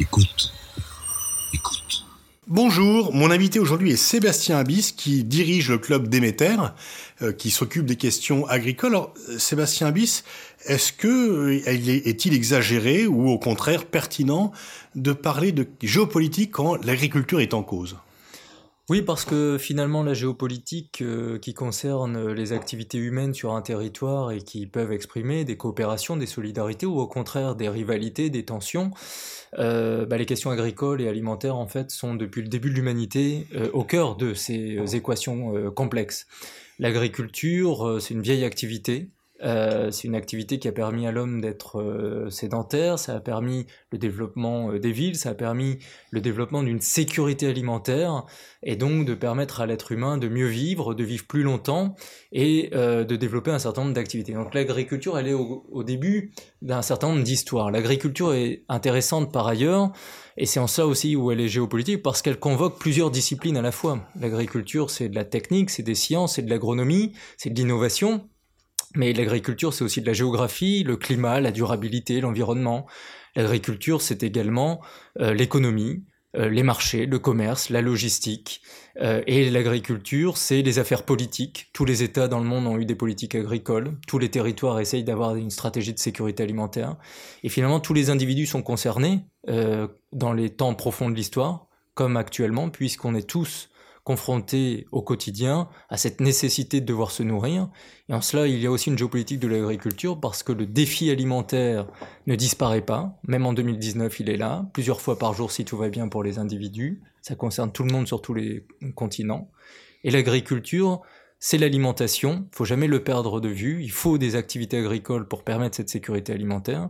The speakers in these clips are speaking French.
Écoute. Écoute. Bonjour, mon invité aujourd'hui est Sébastien Abyss qui dirige le club Déméter, euh, qui s'occupe des questions agricoles. Alors, Sébastien Abyss, est-ce que euh, est-il exagéré ou au contraire pertinent de parler de géopolitique quand l'agriculture est en cause? Oui, parce que finalement, la géopolitique euh, qui concerne les activités humaines sur un territoire et qui peuvent exprimer des coopérations, des solidarités ou au contraire des rivalités, des tensions, euh, bah, les questions agricoles et alimentaires, en fait, sont depuis le début de l'humanité euh, au cœur de ces équations complexes. L'agriculture, c'est une vieille activité euh, c'est une activité qui a permis à l'homme d'être euh, sédentaire, ça a permis le développement euh, des villes, ça a permis le développement d'une sécurité alimentaire et donc de permettre à l'être humain de mieux vivre, de vivre plus longtemps et de développer un certain nombre d'activités. Donc l'agriculture, elle est au, au début d'un certain nombre d'histoires. L'agriculture est intéressante par ailleurs et c'est en ça aussi où elle est géopolitique parce qu'elle convoque plusieurs disciplines à la fois. L'agriculture, c'est de la technique, c'est des sciences, c'est de l'agronomie, c'est de l'innovation mais l'agriculture, c'est aussi de la géographie, le climat, la durabilité, l'environnement. L'agriculture, c'est également euh, l'économie, euh, les marchés, le commerce, la logistique. Euh, et l'agriculture, c'est les affaires politiques. Tous les États dans le monde ont eu des politiques agricoles. Tous les territoires essayent d'avoir une stratégie de sécurité alimentaire. Et finalement, tous les individus sont concernés dans les temps profonds de l'histoire, comme actuellement, puisqu'on est tous confrontés au quotidien à cette nécessité de devoir se nourrir. Et en cela, il y a aussi une géopolitique de l'agriculture parce que le défi alimentaire ne disparaît pas. Même en 2019, il est là, plusieurs fois par jour si tout va bien pour les individus. Ça concerne tout le monde sur tous les continents. Et l'agriculture, c'est l'alimentation. Il faut jamais le perdre de vue. Il faut des activités agricoles pour permettre cette sécurité alimentaire.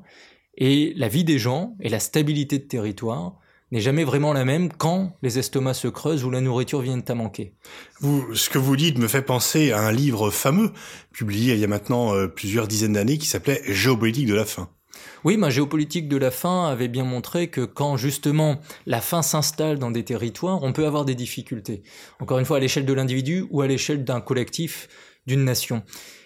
Et la vie des gens et la stabilité de territoire, n'est jamais vraiment la même quand les estomacs se creusent ou la nourriture vient à manquer. Vous, ce que vous dites me fait penser à un livre fameux, publié il y a maintenant euh, plusieurs dizaines d'années, qui s'appelait Géopolitique de la faim. Oui, ma géopolitique de la faim avait bien montré que quand justement la faim s'installe dans des territoires, on peut avoir des difficultés. Encore une fois, à l'échelle de l'individu ou à l'échelle d'un collectif, d'une nation.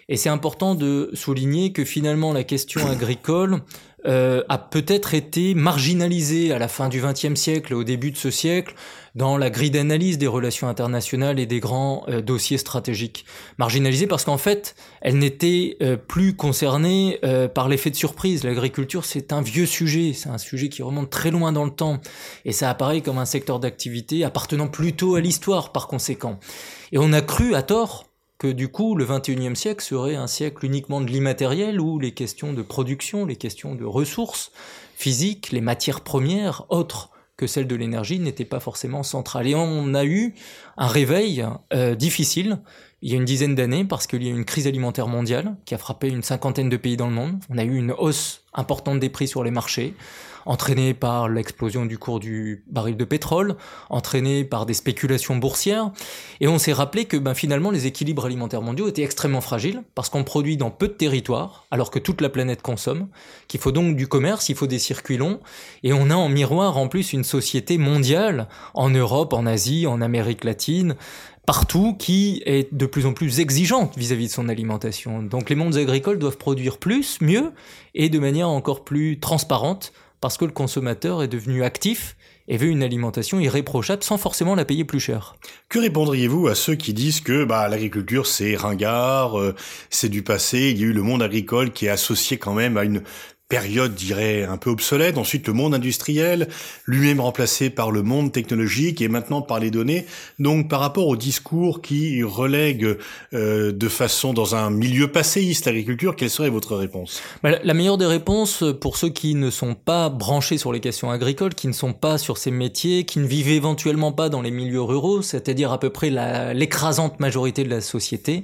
Et c'est important de souligner que finalement la question agricole euh, a peut-être été marginalisée à la fin du XXe siècle au début de ce siècle dans la grille d'analyse des relations internationales et des grands euh, dossiers stratégiques. Marginalisée parce qu'en fait, elle n'était euh, plus concernée par l'effet de surprise. L'agriculture, c'est un vieux sujet, c'est un sujet qui remonte très loin dans le temps et ça apparaît comme un secteur d'activité appartenant plutôt à l'histoire par conséquent. Et on a cru à tort que du coup le 21e siècle serait un siècle uniquement de l'immatériel où les questions de production, les questions de ressources physiques, les matières premières autres que celles de l'énergie n'étaient pas forcément centrales. Et on a eu un réveil euh, difficile il y a une dizaine d'années parce qu'il y a eu une crise alimentaire mondiale qui a frappé une cinquantaine de pays dans le monde. On a eu une hausse importante des prix sur les marchés entraîné par l'explosion du cours du baril de pétrole, entraîné par des spéculations boursières. Et on s'est rappelé que ben, finalement les équilibres alimentaires mondiaux étaient extrêmement fragiles parce qu'on produit dans peu de territoires alors que toute la planète consomme, qu'il faut donc du commerce, il faut des circuits longs. Et on a en miroir en plus une société mondiale, en Europe, en Asie, en Amérique latine, partout qui est de plus en plus exigeante vis-à-vis -vis de son alimentation. Donc les mondes agricoles doivent produire plus, mieux et de manière encore plus transparente parce que le consommateur est devenu actif et veut une alimentation irréprochable sans forcément la payer plus cher. Que répondriez-vous à ceux qui disent que bah, l'agriculture c'est ringard, euh, c'est du passé, il y a eu le monde agricole qui est associé quand même à une période, dirais, un peu obsolète. Ensuite, le monde industriel, lui-même remplacé par le monde technologique et maintenant par les données. Donc, par rapport au discours qui relègue euh, de façon dans un milieu passéiste l'agriculture, quelle serait votre réponse? Bah, La meilleure des réponses pour ceux qui ne sont pas branchés sur les questions agricoles, qui ne sont pas sur ces métiers, qui ne vivent éventuellement pas dans les milieux ruraux, c'est-à-dire à peu près l'écrasante majorité de la société,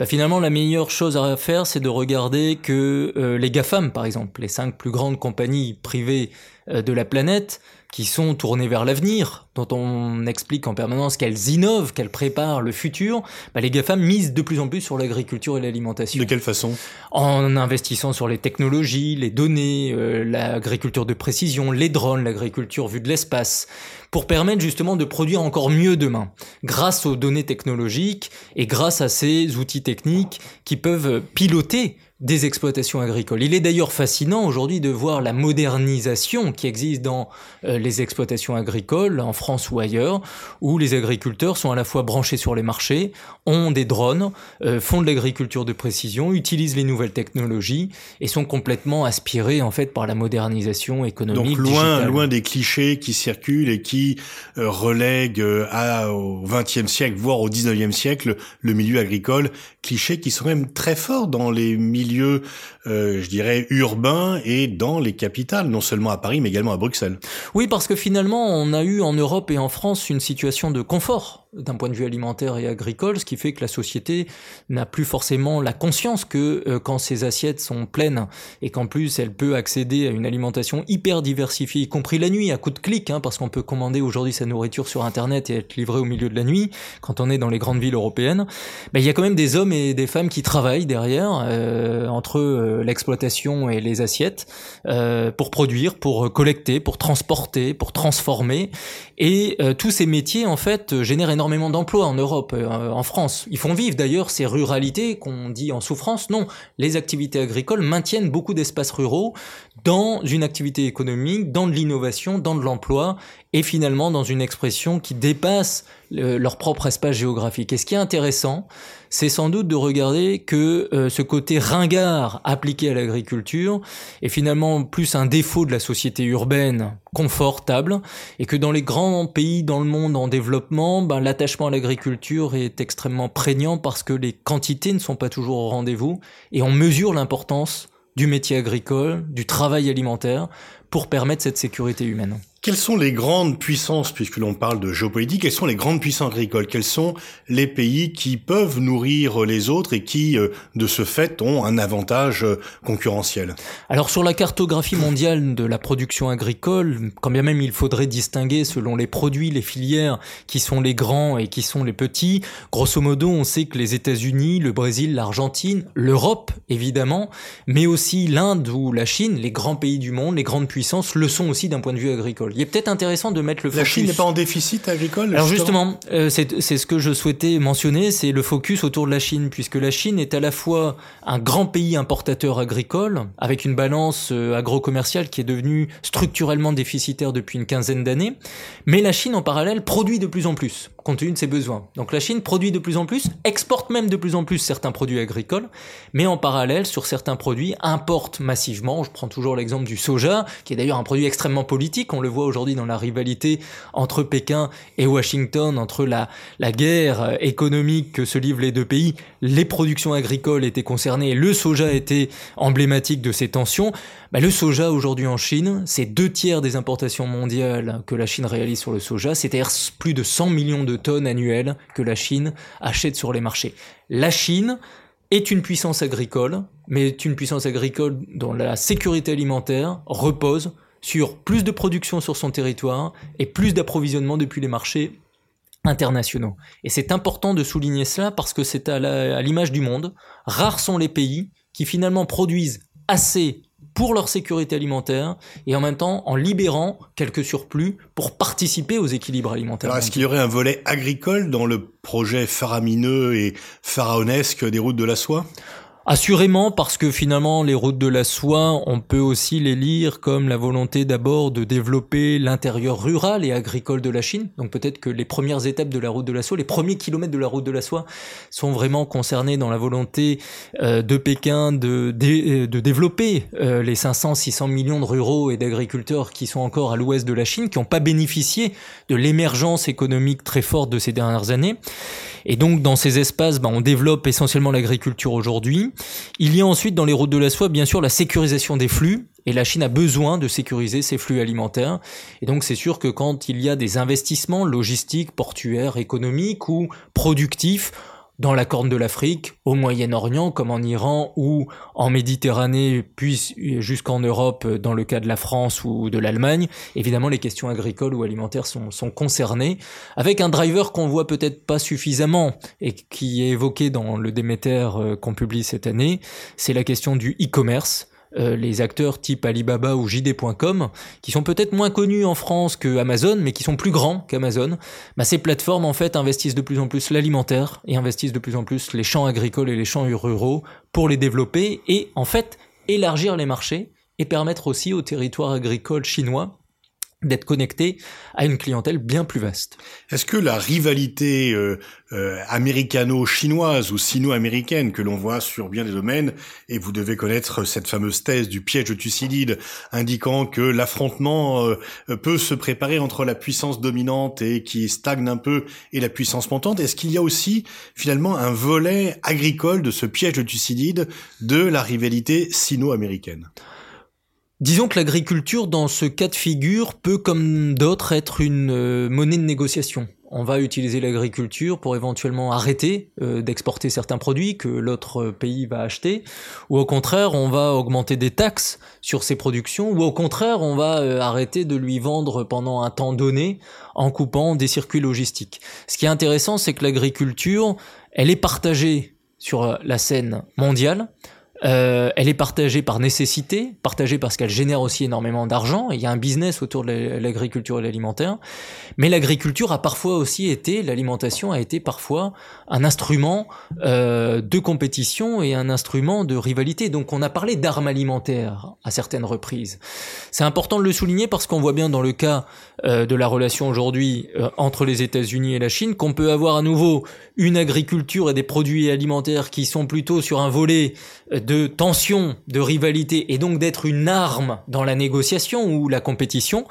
bah, finalement, la meilleure chose à faire, c'est de regarder que euh, les GAFAM, par exemple, les cinq plus grandes compagnies privées euh, de la planète, qui sont tournées vers l'avenir, dont on explique en permanence qu'elles innovent, qu'elles préparent le futur, bah les GAFAM misent de plus en plus sur l'agriculture et l'alimentation. De quelle façon? En investissant sur les technologies, les données, euh, l'agriculture de précision, les drones, l'agriculture vue de l'espace, pour permettre justement de produire encore mieux demain, grâce aux données technologiques et grâce à ces outils techniques qui peuvent piloter des exploitations agricoles. Il est d'ailleurs fascinant aujourd'hui de voir la modernisation qui existe dans euh, les exploitations agricoles en France ou ailleurs, où les agriculteurs sont à la fois branchés sur les marchés, ont des drones, euh, font de l'agriculture de précision, utilisent les nouvelles technologies et sont complètement aspirés en fait par la modernisation économique. Donc loin, loin des clichés qui circulent et qui euh, relèguent à, au XXe siècle, voire au XIXe siècle, le milieu agricole, clichés qui sont même très forts dans les milieux milieu, euh, je dirais, urbain et dans les capitales, non seulement à Paris, mais également à Bruxelles. Oui, parce que finalement, on a eu en Europe et en France une situation de confort d'un point de vue alimentaire et agricole, ce qui fait que la société n'a plus forcément la conscience que euh, quand ses assiettes sont pleines et qu'en plus elle peut accéder à une alimentation hyper diversifiée, y compris la nuit, à coup de clic, hein, parce qu'on peut commander aujourd'hui sa nourriture sur Internet et être livré au milieu de la nuit, quand on est dans les grandes villes européennes, il y a quand même des hommes et des femmes qui travaillent derrière, euh, entre euh, l'exploitation et les assiettes, euh, pour produire, pour collecter, pour transporter, pour transformer, et tous ces métiers en fait génèrent d'emplois en Europe, euh, en France. Ils font vivre d'ailleurs ces ruralités qu'on dit en souffrance. Non, les activités agricoles maintiennent beaucoup d'espaces ruraux dans une activité économique, dans de l'innovation, dans de l'emploi, et finalement dans une expression qui dépasse leur propre espace géographique. Et ce qui est intéressant, c'est sans doute de regarder que euh, ce côté ringard appliqué à l'agriculture est finalement plus un défaut de la société urbaine confortable, et que dans les grands pays dans le monde en développement, ben, l'attachement à l'agriculture est extrêmement prégnant parce que les quantités ne sont pas toujours au rendez-vous, et on mesure l'importance du métier agricole, du travail alimentaire, pour permettre cette sécurité humaine. Quelles sont les grandes puissances, puisque l'on parle de géopolitique, quelles sont les grandes puissances agricoles? Quels sont les pays qui peuvent nourrir les autres et qui, euh, de ce fait, ont un avantage euh, concurrentiel? Alors sur la cartographie mondiale de la production agricole, quand bien même il faudrait distinguer selon les produits, les filières, qui sont les grands et qui sont les petits, grosso modo on sait que les États-Unis, le Brésil, l'Argentine, l'Europe évidemment, mais aussi l'Inde ou la Chine, les grands pays du monde, les grandes puissances, le sont aussi d'un point de vue agricole. Il est peut-être intéressant de mettre le focus. La Chine n'est pas en déficit agricole Alors justement, euh, c'est ce que je souhaitais mentionner, c'est le focus autour de la Chine, puisque la Chine est à la fois un grand pays importateur agricole, avec une balance euh, agro-commerciale qui est devenue structurellement déficitaire depuis une quinzaine d'années, mais la Chine en parallèle produit de plus en plus compte tenu de ses besoins. Donc la Chine produit de plus en plus, exporte même de plus en plus certains produits agricoles, mais en parallèle, sur certains produits, importe massivement. Je prends toujours l'exemple du soja, qui est d'ailleurs un produit extrêmement politique. On le voit aujourd'hui dans la rivalité entre Pékin et Washington, entre la, la guerre économique que se livrent les deux pays. Les productions agricoles étaient concernées, le soja était emblématique de ces tensions. Bah, le soja aujourd'hui en Chine, c'est deux tiers des importations mondiales que la Chine réalise sur le soja, c'est-à-dire plus de 100 millions de tonnes annuelles que la Chine achète sur les marchés. La Chine est une puissance agricole, mais est une puissance agricole dont la sécurité alimentaire repose sur plus de production sur son territoire et plus d'approvisionnement depuis les marchés internationaux. Et c'est important de souligner cela parce que c'est à l'image du monde. Rares sont les pays qui finalement produisent assez pour leur sécurité alimentaire et en même temps en libérant quelques surplus pour participer aux équilibres alimentaires. Alors est-ce qu'il y aurait un volet agricole dans le projet faramineux et pharaonesque des routes de la soie? Assurément, parce que finalement, les routes de la soie, on peut aussi les lire comme la volonté d'abord de développer l'intérieur rural et agricole de la Chine. Donc peut-être que les premières étapes de la route de la soie, les premiers kilomètres de la route de la soie, sont vraiment concernés dans la volonté euh, de Pékin de, de, de développer euh, les 500-600 millions de ruraux et d'agriculteurs qui sont encore à l'ouest de la Chine, qui n'ont pas bénéficié de l'émergence économique très forte de ces dernières années. Et donc dans ces espaces, bah, on développe essentiellement l'agriculture aujourd'hui. Il y a ensuite dans les routes de la soie, bien sûr, la sécurisation des flux. Et la Chine a besoin de sécuriser ses flux alimentaires. Et donc c'est sûr que quand il y a des investissements logistiques, portuaires, économiques ou productifs, dans la Corne de l'Afrique, au Moyen-Orient, comme en Iran, ou en Méditerranée, puis jusqu'en Europe, dans le cas de la France ou de l'Allemagne, évidemment les questions agricoles ou alimentaires sont, concernées, avec un driver qu'on voit peut-être pas suffisamment et qui est évoqué dans le Déméter euh, qu'on publie cette année, c'est la question du e-commerce euh, les acteurs type Alibaba ou JD.com, qui sont peut-être moins connus en France que Amazon, mais qui sont plus grands qu'Amazon, bah, ces plateformes en fait investissent de plus en plus l'alimentaire et investissent de plus en plus les champs agricoles et les champs ruraux pour les développer et en fait élargir les marchés et permettre aussi au territoire agricole chinois d'être connecté à une clientèle bien plus vaste. Est-ce que la rivalité euh, euh, américano-chinoise ou sino-américaine que l'on voit sur bien des domaines, et vous devez connaître cette fameuse thèse du piège de Thucydide, indiquant que l'affrontement euh, peut se préparer entre la puissance dominante et qui stagne un peu et la puissance montante, est-ce qu'il y a aussi finalement un volet agricole de ce piège de Thucydide de la rivalité sino-américaine? Disons que l'agriculture, dans ce cas de figure, peut, comme d'autres, être une euh, monnaie de négociation. On va utiliser l'agriculture pour éventuellement arrêter euh, d'exporter certains produits que l'autre pays va acheter, ou au contraire, on va augmenter des taxes sur ses productions, ou au contraire, on va euh, arrêter de lui vendre pendant un temps donné en coupant des circuits logistiques. Ce qui est intéressant, c'est que l'agriculture, elle est partagée sur la scène mondiale, euh, elle est partagée par nécessité, partagée parce qu'elle génère aussi énormément d'argent. Il y a un business autour de l'agriculture et l'alimentaire. Mais l'agriculture a parfois aussi été, l'alimentation a été parfois un instrument euh, de compétition et un instrument de rivalité. Donc on a parlé d'armes alimentaires à certaines reprises. C'est important de le souligner parce qu'on voit bien dans le cas euh, de la relation aujourd'hui euh, entre les États-Unis et la Chine qu'on peut avoir à nouveau une agriculture et des produits alimentaires qui sont plutôt sur un volet de tension, de rivalité et donc d'être une arme dans la négociation ou la compétition.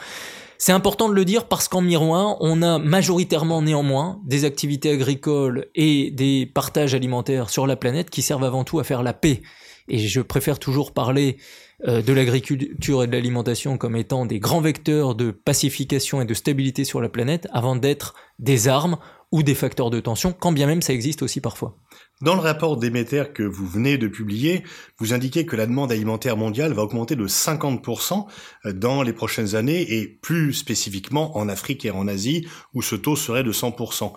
C'est important de le dire parce qu'en miroir, on a majoritairement néanmoins des activités agricoles et des partages alimentaires sur la planète qui servent avant tout à faire la paix. Et je préfère toujours parler euh, de l'agriculture et de l'alimentation comme étant des grands vecteurs de pacification et de stabilité sur la planète avant d'être des armes ou des facteurs de tension, quand bien même ça existe aussi parfois. Dans le rapport Déméter que vous venez de publier, vous indiquez que la demande alimentaire mondiale va augmenter de 50% dans les prochaines années et plus spécifiquement en Afrique et en Asie où ce taux serait de 100%.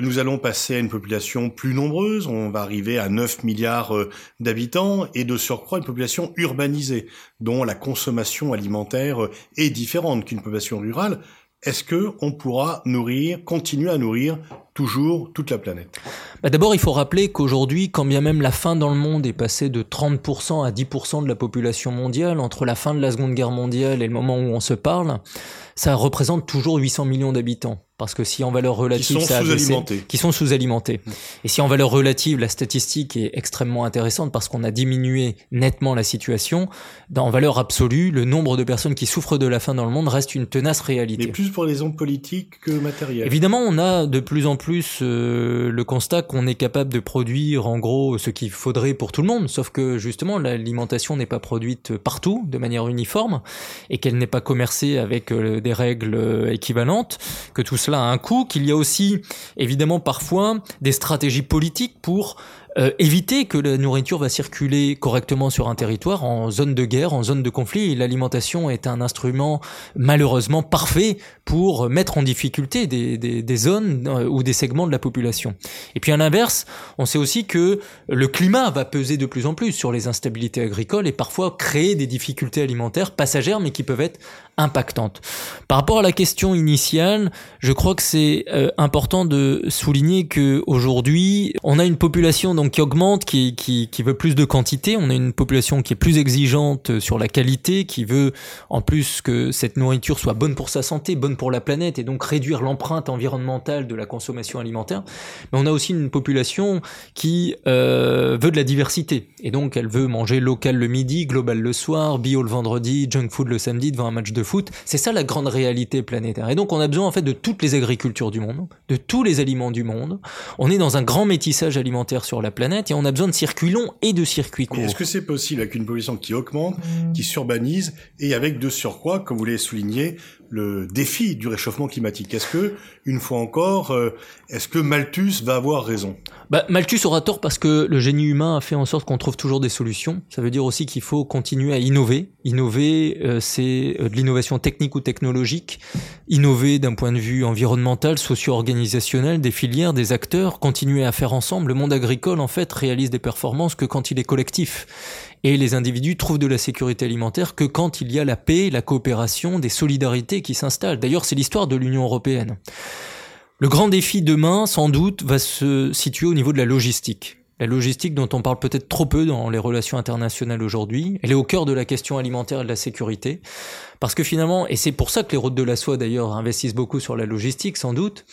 Nous allons passer à une population plus nombreuse, on va arriver à 9 milliards euh, d'habitants et de surcroît une population urbanisée dont la consommation alimentaire est différente qu'une population rurale est-ce que on pourra nourrir, continuer à nourrir toujours toute la planète bah D'abord, il faut rappeler qu'aujourd'hui, quand bien même la faim dans le monde est passée de 30% à 10% de la population mondiale, entre la fin de la Seconde Guerre mondiale et le moment où on se parle, ça représente toujours 800 millions d'habitants. Parce que si en valeur relative, qui sont sous-alimentés, qui sont sous-alimentés, et si en valeur relative, la statistique est extrêmement intéressante parce qu'on a diminué nettement la situation, en valeur absolue, le nombre de personnes qui souffrent de la faim dans le monde reste une tenace réalité. Mais plus pour les raisons politiques que matérielles. Évidemment, on a de plus en plus euh, le constat qu'on est capable de produire en gros ce qu'il faudrait pour tout le monde, sauf que justement l'alimentation n'est pas produite partout de manière uniforme et qu'elle n'est pas commercée avec euh, des règles euh, équivalentes, que tout cela a un coût, qu'il y a aussi évidemment parfois des stratégies politiques pour euh, éviter que la nourriture va circuler correctement sur un territoire en zone de guerre, en zone de conflit. L'alimentation est un instrument malheureusement parfait pour mettre en difficulté des, des, des zones euh, ou des segments de la population. Et puis à l'inverse, on sait aussi que le climat va peser de plus en plus sur les instabilités agricoles et parfois créer des difficultés alimentaires passagères mais qui peuvent être impactantes. Par rapport à la question initiale, je crois que c'est euh, important de souligner que aujourd'hui, on a une population donc qui augmente, qui, veut plus de quantité, on a une population qui est plus exigeante sur la qualité, qui veut en plus que cette nourriture soit bonne pour sa santé, bonne pour la planète et donc réduire l'empreinte environnementale de la consommation alimentaire. Mais on a aussi une population qui euh, veut de la diversité et donc elle veut manger local le midi, global le soir, bio le vendredi, junk food le samedi devant un match de foot. C'est ça la grande réalité planétaire. Et donc on a besoin en fait de toutes les agricultures du monde, de tous les aliments du monde. On est dans un grand métissage alimentaire sur la planète et on a besoin de circuits longs et de circuits courts. Est-ce que c'est possible avec une population qui augmente, qui s'urbanise et avec de surcroît, comme vous l'avez souligné, le défi du réchauffement climatique? Est-ce que, une fois encore, euh, est-ce que Malthus va avoir raison? Bah, Malthus aura tort parce que le génie humain a fait en sorte qu'on trouve toujours des solutions. Ça veut dire aussi qu'il faut continuer à innover. Innover, euh, c'est euh, de l'innovation technique ou technologique. Innover d'un point de vue environnemental, socio-organisationnel, des filières, des acteurs. Continuer à faire ensemble. Le monde agricole en fait réalise des performances que quand il est collectif. Et les individus trouvent de la sécurité alimentaire que quand il y a la paix, la coopération, des solidarités qui s'installent. D'ailleurs, c'est l'histoire de l'Union européenne. Le grand défi demain, sans doute, va se situer au niveau de la logistique. La logistique dont on parle peut-être trop peu dans les relations internationales aujourd'hui, elle est au cœur de la question alimentaire et de la sécurité. Parce que finalement, et c'est pour ça que les routes de la soie d'ailleurs investissent beaucoup sur la logistique sans doute,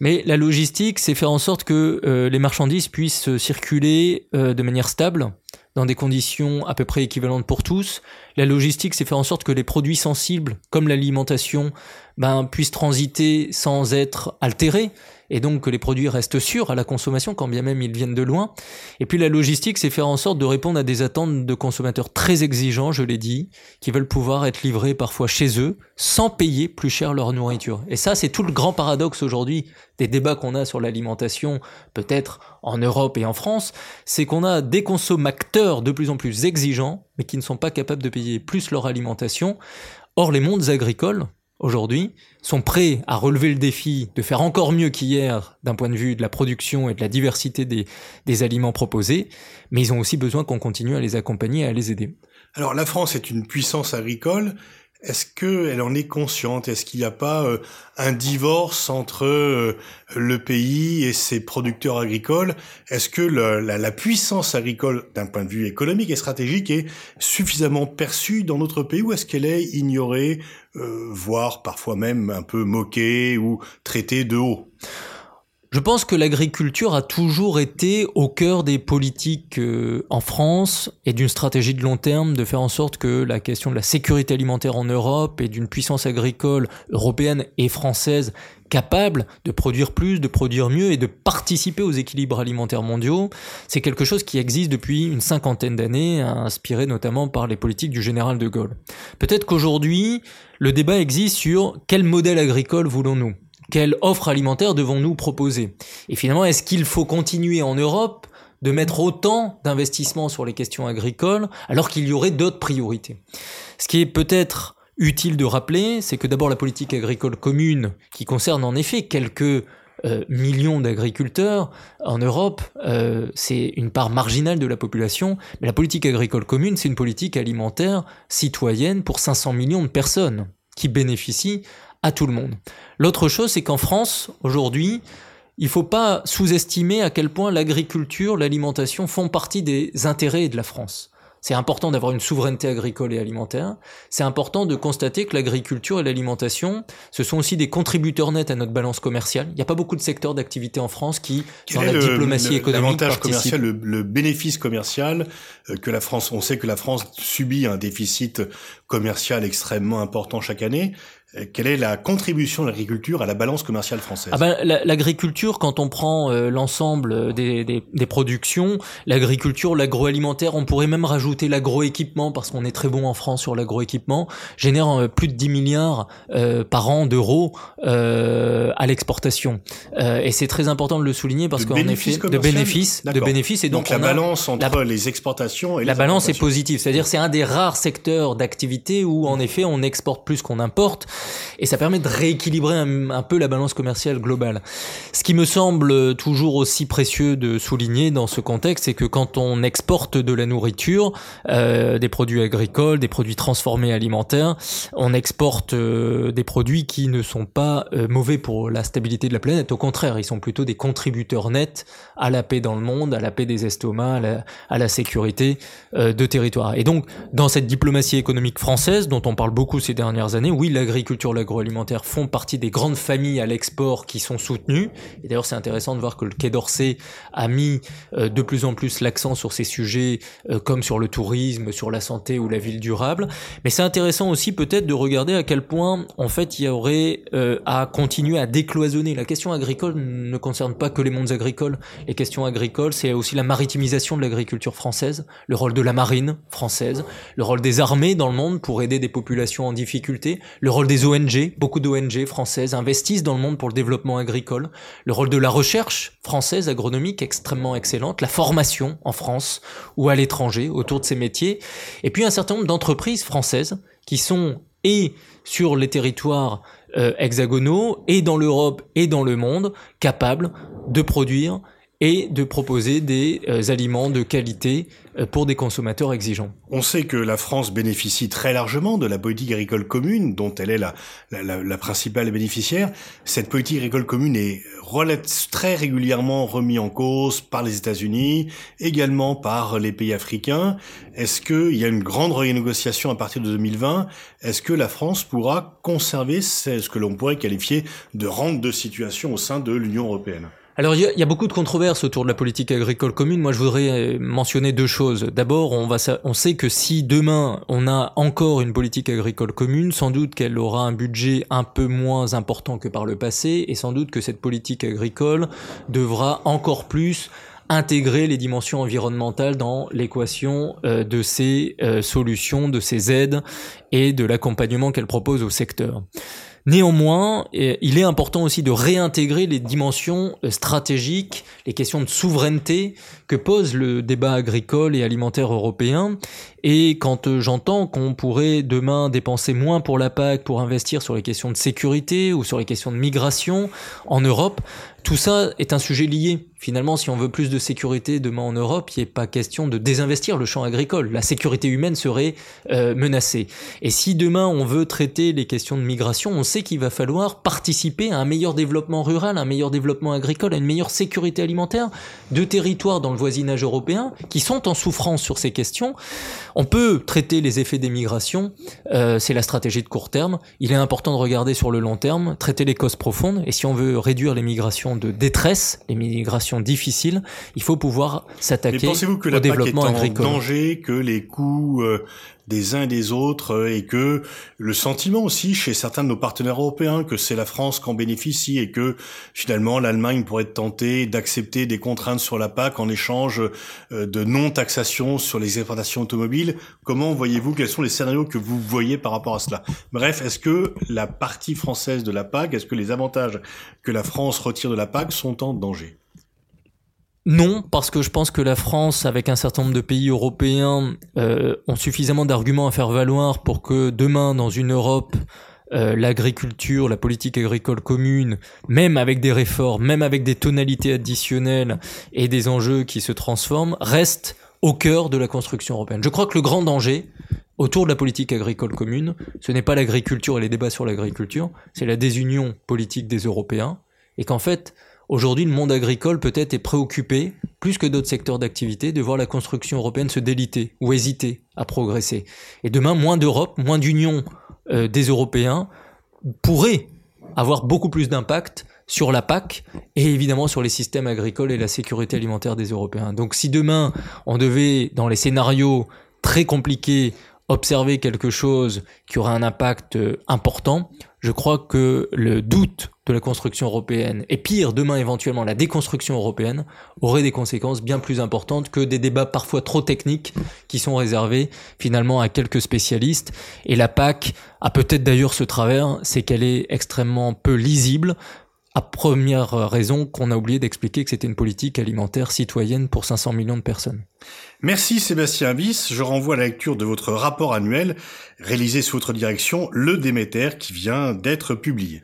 mais la logistique, c'est faire en sorte que euh, les marchandises puissent circuler euh, de manière stable, dans des conditions à peu près équivalentes pour tous. La logistique, c'est faire en sorte que les produits sensibles, comme l'alimentation, ben, puissent transiter sans être altérés et donc que les produits restent sûrs à la consommation quand bien même ils viennent de loin. Et puis la logistique, c'est faire en sorte de répondre à des attentes de consommateurs très exigeants, je l'ai dit, qui veulent pouvoir être livrés parfois chez eux sans payer plus cher leur nourriture. Et ça, c'est tout le grand paradoxe aujourd'hui des débats qu'on a sur l'alimentation, peut-être en Europe et en France, c'est qu'on a des consommateurs de plus en plus exigeants, mais qui ne sont pas capables de payer plus leur alimentation. Or, les mondes agricoles, aujourd'hui, sont prêts à relever le défi de faire encore mieux qu'hier d'un point de vue de la production et de la diversité des, aliments proposés, mais ils ont aussi besoin qu'on continue à les accompagner et à les aider. Alors la France est une puissance agricole, est-ce qu'elle en est consciente? Est-ce qu'il n'y a pas euh, un divorce entre euh, le pays et ses producteurs agricoles? Est-ce que la, puissance agricole, d'un point de vue économique et stratégique, est suffisamment perçue dans notre pays ou est-ce qu'elle est ignorée, euh, voire parfois même un peu moquée ou traitée de haut? Je pense que l'agriculture a toujours été au cœur des politiques euh, en France et d'une stratégie de long terme de faire en sorte que la question de la sécurité alimentaire en Europe et d'une puissance agricole européenne et française capable de produire plus, de produire mieux et de participer aux équilibres alimentaires mondiaux, c'est quelque chose qui existe depuis une cinquantaine d'années, inspiré notamment par les politiques du général de Gaulle. Peut-être qu'aujourd'hui, le débat existe sur quel modèle agricole voulons-nous? Quelle offre alimentaire devons-nous proposer? Et finalement, est-ce qu'il faut continuer en Europe de mettre autant d'investissements sur les questions agricoles alors qu'il y aurait d'autres priorités? Ce qui est peut-être utile de rappeler, c'est que d'abord la politique agricole commune, qui concerne en effet quelques euh, millions d'agriculteurs en Europe, euh, c'est une part marginale de la population, mais la politique agricole commune, c'est une politique alimentaire citoyenne pour 500 millions de personnes qui bénéficient à tout le monde. L'autre chose, c'est qu'en France, aujourd'hui, il faut pas sous-estimer à quel point l'agriculture, l'alimentation font partie des intérêts de la France. C'est important d'avoir une souveraineté agricole et alimentaire. C'est important de constater que l'agriculture et l'alimentation, ce sont aussi des contributeurs nets à notre balance commerciale. Il n'y a pas beaucoup de secteurs d'activité en France qui, dans la diplomatie économique, l'avantage commercial, le, le, bénéfice commercial euh, que la France, on sait que la France subit un déficit commercial extrêmement important chaque année. Euh, quelle est la contribution de l'agriculture à la balance commerciale française? Ah ben, L'agriculture, quand on prend euh, l'ensemble des, des, des, productions, l'agriculture, l'agroalimentaire, on pourrait même rajouter l'agroéquipement, parce qu'on est très bon en France sur l'agroéquipement, génère euh, plus de 10 milliards euh, par an d'euros euh, à l'exportation. et c'est très important de le souligner, parce qu'en effet, de bénéfices, de bénéfices. Et donc, donc la balance entre les exportations et la les balance est positive, c'est-à-dire c'est un des rares secteurs d'activité où en effet on exporte plus qu'on importe et ça permet de rééquilibrer un, peu la balance commerciale globale. Ce qui me semble toujours aussi précieux de souligner dans ce contexte, c'est que quand on exporte de la nourriture, euh, des produits agricoles, des produits transformés alimentaires, on exporte euh, des produits qui ne sont pas euh, mauvais pour la stabilité de la planète. Au contraire, ils sont plutôt des contributeurs nets à la paix dans le monde, à la paix des estomacs, à la, à la sécurité de territoire. Et donc, dans cette diplomatie économique française, dont on parle beaucoup ces dernières années, oui, l'agriculture l'agriculture, l'agroalimentaire font partie des grandes familles à l'export qui sont soutenues. Et d'ailleurs, c'est intéressant de voir que le Quai d'Orsay a mis euh, de plus en plus l'accent sur ces sujets, euh, comme sur le tourisme, sur la santé ou la ville durable. Mais c'est intéressant aussi peut-être de regarder à quel point, en fait, il y aurait euh, à continuer à décloisonner. La question agricole ne concerne pas que les mondes agricoles. Les questions agricoles, c'est aussi la maritimisation de l'agriculture française, le rôle de la marine française, le rôle des armées dans le monde pour aider des populations en difficulté, le rôle des ONG, beaucoup d'ONG françaises investissent dans le monde pour le développement agricole, le rôle de la recherche française agronomique extrêmement excellente, la formation en France ou à l'étranger autour de ces métiers, et puis un certain nombre d'entreprises françaises qui sont et sur les territoires euh, hexagonaux et dans l'Europe et dans le monde capables de produire et de proposer des euh, aliments de qualité euh, pour des consommateurs exigeants. On sait que la France bénéficie très largement de la politique agricole commune, dont elle est la, la, la principale bénéficiaire. Cette politique agricole commune est très régulièrement remise en cause par les États-Unis, également par les pays africains. Est-ce qu'il y a une grande renégociation à partir de 2020 Est-ce que la France pourra conserver ce que l'on pourrait qualifier de rente de situation au sein de l'Union européenne? Alors il y, a beaucoup de controverses autour de la politique agricole commune. Moi, je voudrais euh, mentionner deux choses. D'abord, on sait que si demain on a encore une politique agricole commune, sans doute qu'elle aura un budget un peu moins important que par le passé, et sans doute que cette politique agricole devra encore plus intégrer les dimensions environnementales dans l'équation euh, de ces euh, solutions, de ces aides et de l'accompagnement qu'elle propose au secteur. Néanmoins, il est important aussi de réintégrer les dimensions euh, stratégiques, les questions de souveraineté que pose le débat agricole et alimentaire européen. Et quand euh, j'entends qu'on pourrait demain dépenser moins pour la PAC pour investir sur les questions de sécurité ou sur les questions de migration en Europe, tout ça est un sujet lié. Finalement, si on veut plus de sécurité demain en Europe, il n'est pas question de désinvestir le champ agricole. La sécurité humaine serait euh, menacée. Et si demain on veut traiter les questions de migration, on sait qu'il va falloir participer à un meilleur développement rural, un meilleur développement agricole, à une meilleure sécurité alimentaire de territoires dans le voisinage européen qui sont en souffrance sur ces questions. On peut traiter les effets des migrations, euh, c'est la stratégie de court terme. Il est important de regarder sur le long terme, traiter les causes profondes. Et si on veut réduire les migrations de détresse, les migrations difficiles, il faut pouvoir s'attaquer au développement agricole. En danger, que les coûts euh, des uns et des autres euh, et que le sentiment aussi chez certains de nos partenaires européens que c'est la France qui en bénéficie et que finalement l'Allemagne pourrait être tentée d'accepter des contraintes sur la PAC en échange euh, de non-taxation sur les exportations automobiles. Comment voyez-vous quels sont les scénarios que vous voyez par rapport à cela? Bref, est-ce que la partie française de la PAC, est-ce que les avantages que la France retire de la PAC sont en danger? Non, parce que je pense que la France, avec un certain nombre de pays européens, euh, ont suffisamment d'arguments à faire valoir pour que demain, dans une Europe, euh, l'agriculture, la politique agricole commune, même avec des réformes, même avec des tonalités additionnelles et des enjeux qui se transforment, reste au cœur de la construction européenne. Je crois que le grand danger autour de la politique agricole commune, ce n'est pas l'agriculture et les débats sur l'agriculture, c'est la désunion politique des Européens, et qu'en fait, Aujourd'hui, le monde agricole peut-être est préoccupé, plus que d'autres secteurs d'activité, de voir la construction européenne se déliter ou hésiter à progresser. Et demain, moins d'Europe, moins d'union euh, des Européens pourrait avoir beaucoup plus d'impact sur la PAC et évidemment sur les systèmes agricoles et la sécurité alimentaire des Européens. Donc si demain on devait, dans les scénarios très compliqués, observer quelque chose qui aurait un impact euh, important, je crois que le doute de la construction européenne, et pire, demain éventuellement la déconstruction européenne, aurait des conséquences bien plus importantes que des débats parfois trop techniques qui sont réservés finalement à quelques spécialistes. Et la PAC a peut-être d'ailleurs ce travers, c'est qu'elle est extrêmement peu lisible, à première raison qu'on a oublié d'expliquer que c'était une politique alimentaire citoyenne pour 500 millions de personnes. Merci Sébastien Bis. Je renvoie à la lecture de votre rapport annuel réalisé sous votre direction, le Déméter, qui vient d'être publié.